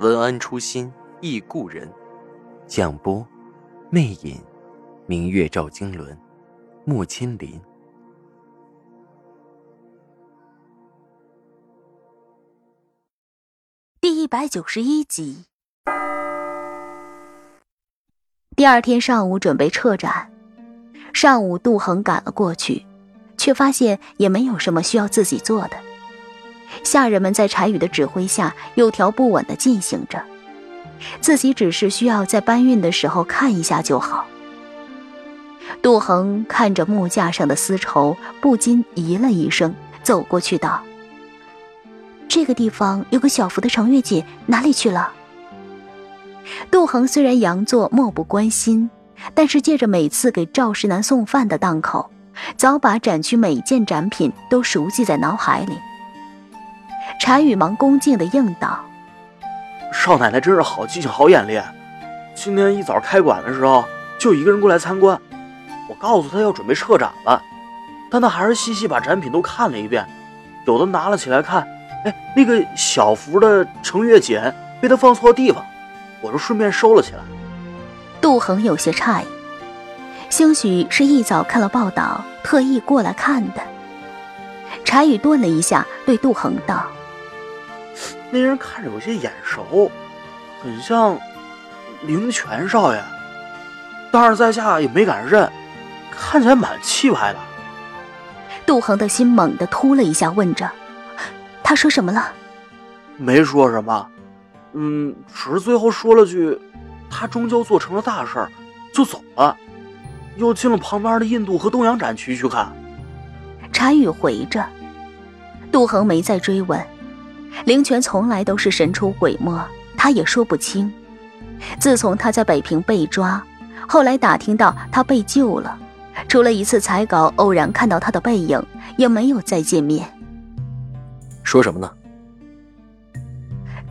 文安初心忆故人，蒋波，魅影，明月照经纶，木千林。第一百九十一集。第二天上午准备撤展，上午杜恒赶了过去，却发现也没有什么需要自己做的。下人们在柴宇的指挥下有条不紊地进行着，自己只是需要在搬运的时候看一下就好。杜恒看着木架上的丝绸，不禁咦了一声，走过去道：“这个地方有个小幅的程月锦，哪里去了？”杜恒虽然佯作漠不关心，但是借着每次给赵世南送饭的档口，早把展区每件展品都熟记在脑海里。柴宇忙恭敬的应道：“少奶奶真是好记性、好眼力。今天一早开馆的时候，就一个人过来参观。我告诉他要准备撤展了，但他还是细细把展品都看了一遍，有的拿了起来看。哎，那个小幅的程月简被他放错地方，我就顺便收了起来。”杜恒有些诧异，兴许是一早看了报道，特意过来看的。柴宇顿了一下，对杜恒道。那人看着有些眼熟，很像灵泉少爷，但是在下也没敢认，看起来蛮气派的。杜恒的心猛地突了一下，问着：“他说什么了？”“没说什么，嗯，只是最后说了句，他终究做成了大事，就走了，又进了旁边的印度和东洋展区去看。”柴宇回着，杜恒没再追问。灵泉从来都是神出鬼没，他也说不清。自从他在北平被抓，后来打听到他被救了，除了一次采稿偶然看到他的背影，也没有再见面。说什么呢？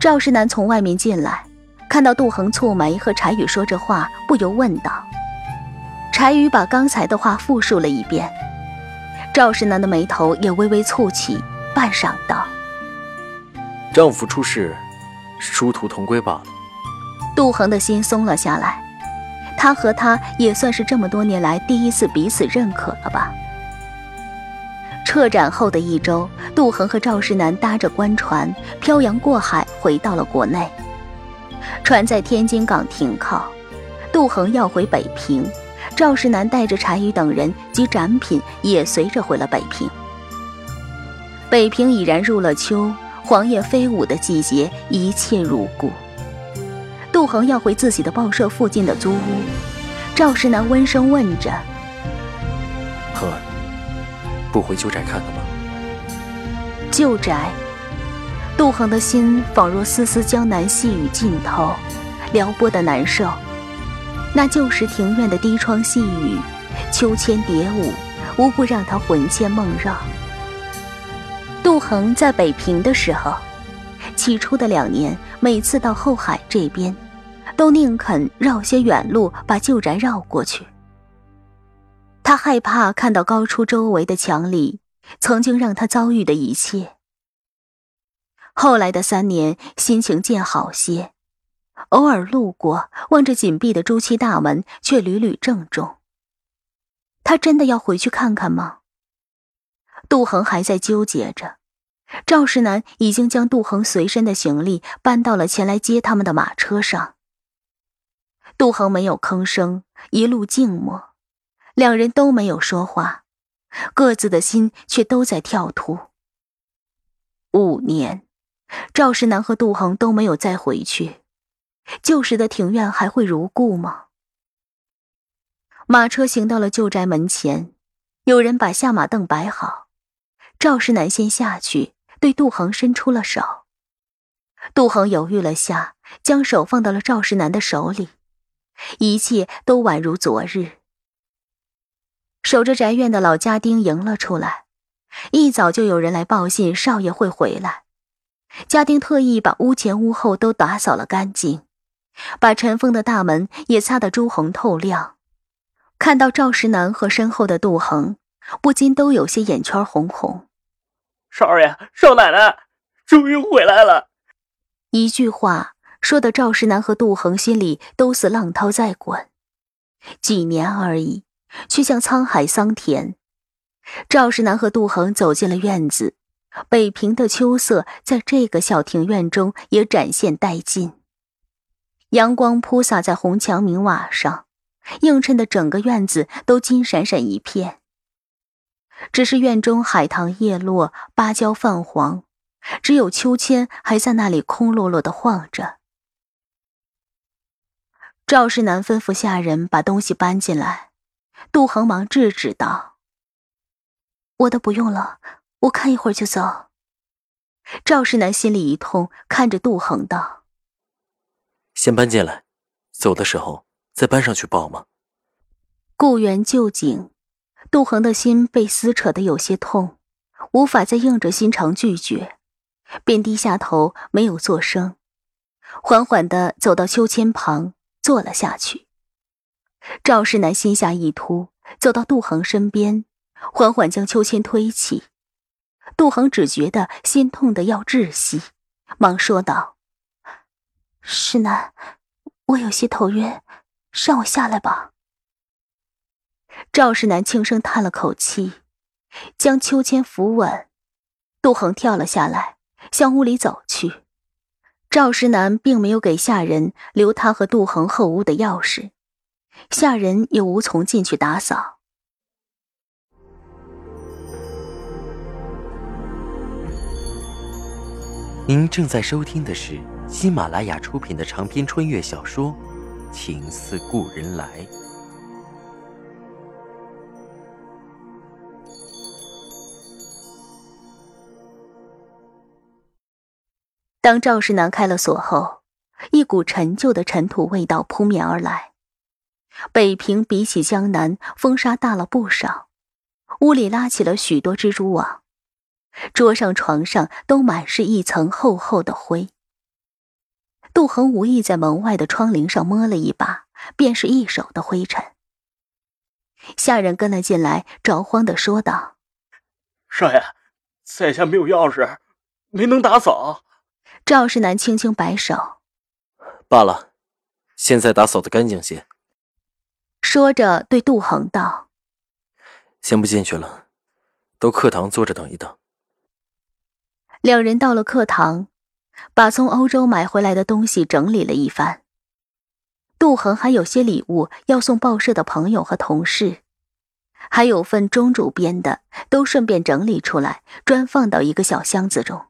赵世南从外面进来，看到杜恒蹙眉和柴宇说着话，不由问道：“柴宇把刚才的话复述了一遍。”赵世南的眉头也微微蹙起，半晌道。丈夫出事，殊途同归罢了。杜恒的心松了下来，他和他也算是这么多年来第一次彼此认可了吧。撤展后的一周，杜恒和赵世南搭着官船漂洋过海回到了国内。船在天津港停靠，杜恒要回北平，赵世南带着柴宇等人及展品也随着回了北平。北平已然入了秋。黄叶飞舞的季节，一切如故。杜衡要回自己的报社附近的租屋，赵石南温声问着：“恒儿，不回旧宅看看吗？”旧宅，杜恒的心仿若丝丝江南细雨浸透，撩拨的难受。那旧时庭院的低窗细雨，秋千蝶舞，无不让他魂牵梦绕。杜恒在北平的时候，起初的两年，每次到后海这边，都宁肯绕些远路把旧宅绕过去。他害怕看到高出周围的墙里曾经让他遭遇的一切。后来的三年，心情渐好些，偶尔路过，望着紧闭的朱漆大门，却屡屡郑重。他真的要回去看看吗？杜恒还在纠结着，赵世南已经将杜恒随身的行李搬到了前来接他们的马车上。杜恒没有吭声，一路静默，两人都没有说话，各自的心却都在跳突。五年，赵世南和杜恒都没有再回去，旧时的庭院还会如故吗？马车行到了旧宅门前，有人把下马凳摆好。赵世南先下去，对杜恒伸出了手。杜恒犹豫了下，将手放到了赵世南的手里，一切都宛如昨日。守着宅院的老家丁迎了出来，一早就有人来报信，少爷会回来。家丁特意把屋前屋后都打扫了干净，把尘封的大门也擦得朱红透亮。看到赵石南和身后的杜恒，不禁都有些眼圈红红。少爷、少奶奶，终于回来了！一句话说的赵石南和杜恒心里都似浪涛在滚。几年而已，却像沧海桑田。赵石南和杜恒走进了院子。北平的秋色在这个小庭院中也展现殆尽。阳光铺洒在红墙明瓦上，映衬的整个院子都金闪闪一片。只是院中海棠叶落，芭蕉泛黄，只有秋千还在那里空落落的晃着。赵世南吩咐下人把东西搬进来，杜恒忙制止道：“我的不用了。”我看一会儿就走。赵世南心里一痛，看着杜恒道：“先搬进来，走的时候再搬上去抱吗？”故园旧景，杜恒的心被撕扯的有些痛，无法再硬着心肠拒绝，便低下头没有作声，缓缓的走到秋千旁坐了下去。赵世南心下一突，走到杜恒身边，缓缓将秋千推起。杜恒只觉得心痛的要窒息，忙说道：“世南，我有些头晕，让我下来吧。”赵世南轻声叹了口气，将秋千扶稳。杜恒跳了下来，向屋里走去。赵世南并没有给下人留他和杜恒后屋的钥匙，下人也无从进去打扫。您正在收听的是喜马拉雅出品的长篇穿越小说《情似故人来》。当赵世南开了锁后，一股陈旧的尘土味道扑面而来。北平比起江南，风沙大了不少，屋里拉起了许多蜘蛛网。桌上、床上都满是一层厚厚的灰。杜恒无意在门外的窗棂上摸了一把，便是一手的灰尘。下人跟了进来，着慌的说道：“少爷，在下没有钥匙，没能打扫。”赵世南轻轻摆手：“罢了，现在打扫的干净些。”说着对杜恒道：“先不进去了，到课堂坐着等一等。”两人到了课堂，把从欧洲买回来的东西整理了一番。杜恒还有些礼物要送报社的朋友和同事，还有份钟主编的，都顺便整理出来，专放到一个小箱子中。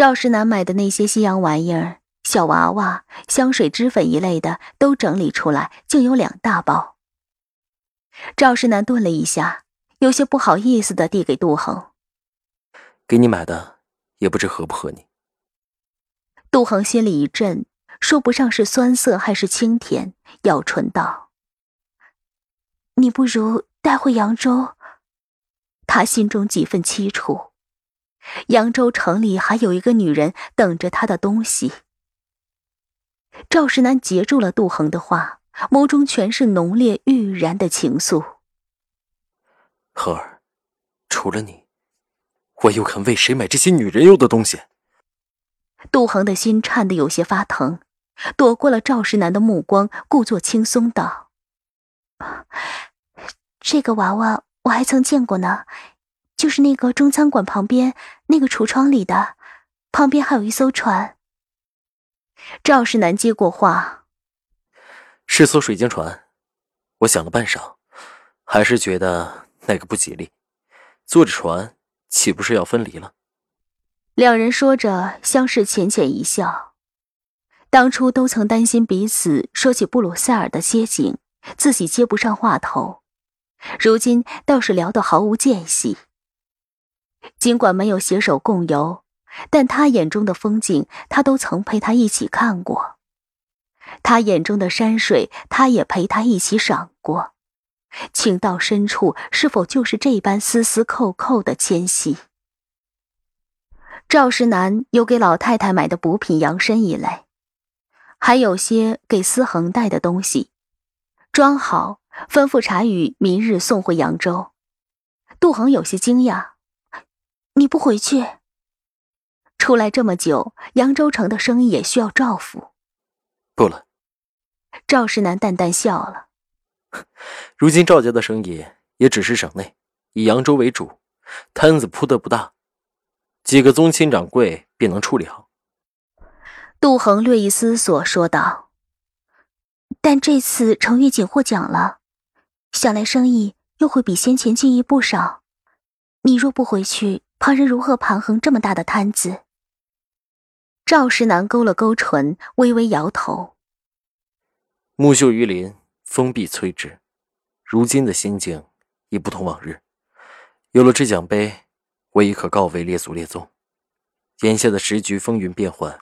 赵世南买的那些西洋玩意儿，小娃娃、香水、脂粉一类的，都整理出来，竟有两大包。赵世南顿了一下，有些不好意思的递给杜恒。给你买的，也不知合不合你。杜恒心里一震，说不上是酸涩还是清甜，咬唇道：“你不如带回扬州。”他心中几分凄楚。扬州城里还有一个女人等着他的东西。赵世南截住了杜恒的话，眸中全是浓烈欲燃的情愫。恒儿，除了你。我又肯为谁买这些女人用的东西？杜恒的心颤得有些发疼，躲过了赵世南的目光，故作轻松道：“这个娃娃我还曾见过呢，就是那个中餐馆旁边那个橱窗里的，旁边还有一艘船。”赵世南接过话：“是艘水晶船。”我想了半晌，还是觉得那个不吉利，坐着船。岂不是要分离了？两人说着，相视浅浅一笑。当初都曾担心彼此说起布鲁塞尔的街景，自己接不上话头，如今倒是聊得毫无间隙。尽管没有携手共游，但他眼中的风景，他都曾陪他一起看过；他眼中的山水，他也陪他一起赏过。情到深处，是否就是这般丝丝扣扣的牵系？赵世南有给老太太买的补品养生一类，还有些给思恒带的东西，装好，吩咐茶雨明日送回扬州。杜恒有些惊讶：“你不回去？出来这么久，扬州城的生意也需要照拂。”不了。赵世南淡淡笑了。如今赵家的生意也只是省内，以扬州为主，摊子铺的不大，几个宗亲掌柜便能处理好。杜恒略一思索，说道：“但这次程玉锦获奖了，想来生意又会比先前进一不少。你若不回去，旁人如何盘衡这么大的摊子？”赵石南勾了勾唇，微微摇头：“木秀于林。”风必摧之。如今的心境已不同往日，有了这奖杯，我已可告慰列祖列宗。眼下的时局风云变幻，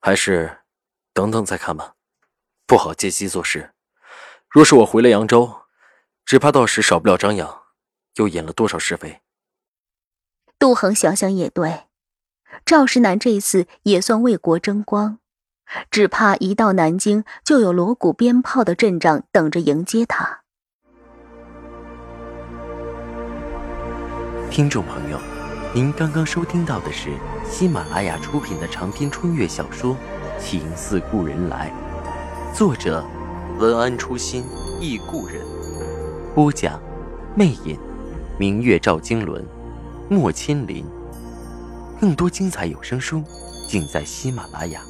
还是等等再看吧。不好借机做事。若是我回了扬州，只怕到时少不了张扬，又引了多少是非。杜恒想想也对，赵石南这一次也算为国争光。只怕一到南京，就有锣鼓鞭炮的阵仗等着迎接他。听众朋友，您刚刚收听到的是喜马拉雅出品的长篇穿越小说《情似故人来》，作者文安初心忆故人，播讲魅影，明月照经纶，莫千林。更多精彩有声书，尽在喜马拉雅。